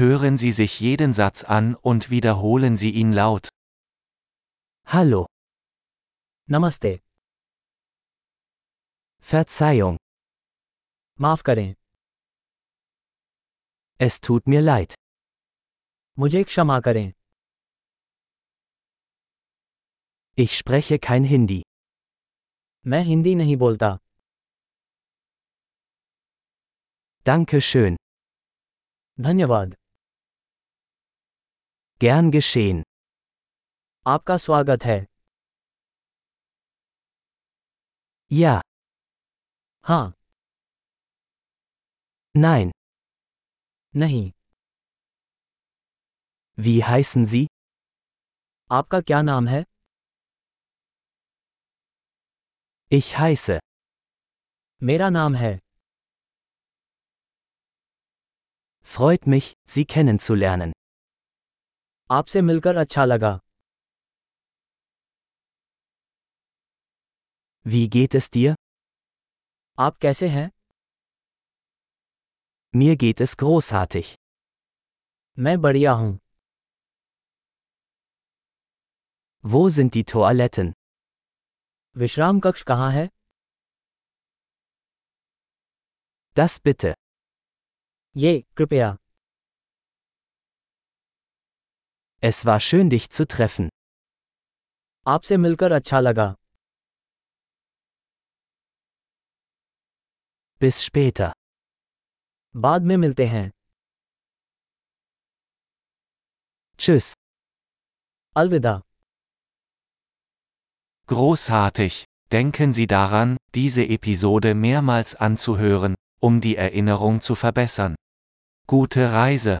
Hören Sie sich jeden Satz an und wiederholen Sie ihn laut. Hallo, नमस्ते Verzeihung, माफ करें es tut mir leid. मुझे क्षमा करें Ich spreche kein Hindi. मैं हिंदी नहीं बोलता Danke schön. धन्यवाद Gern geschehen. आपका स्वागत है Ja, हाँ nein. नहीं Wie heißen Sie? आपका क्या नाम है Ich heiße. मेरा नाम है Freut mich, Sie kennenzulernen. आपसे मिलकर अच्छा लगा Wie geht es dir? आप कैसे हैं Mir geht es großartig. मैं बढ़िया हूँ Wo sind die Toiletten? विश्राम कक्ष कहाँ है Das bitte. ये कृपया Es war schön, dich zu treffen. आपसे मिलकर अच्छा लगा Bis später. बाद में मिलते हैं Tschüss. अलविदा Großartig! Denken Sie daran, diese Episode mehrmals anzuhören, um die Erinnerung zu verbessern. Gute Reise!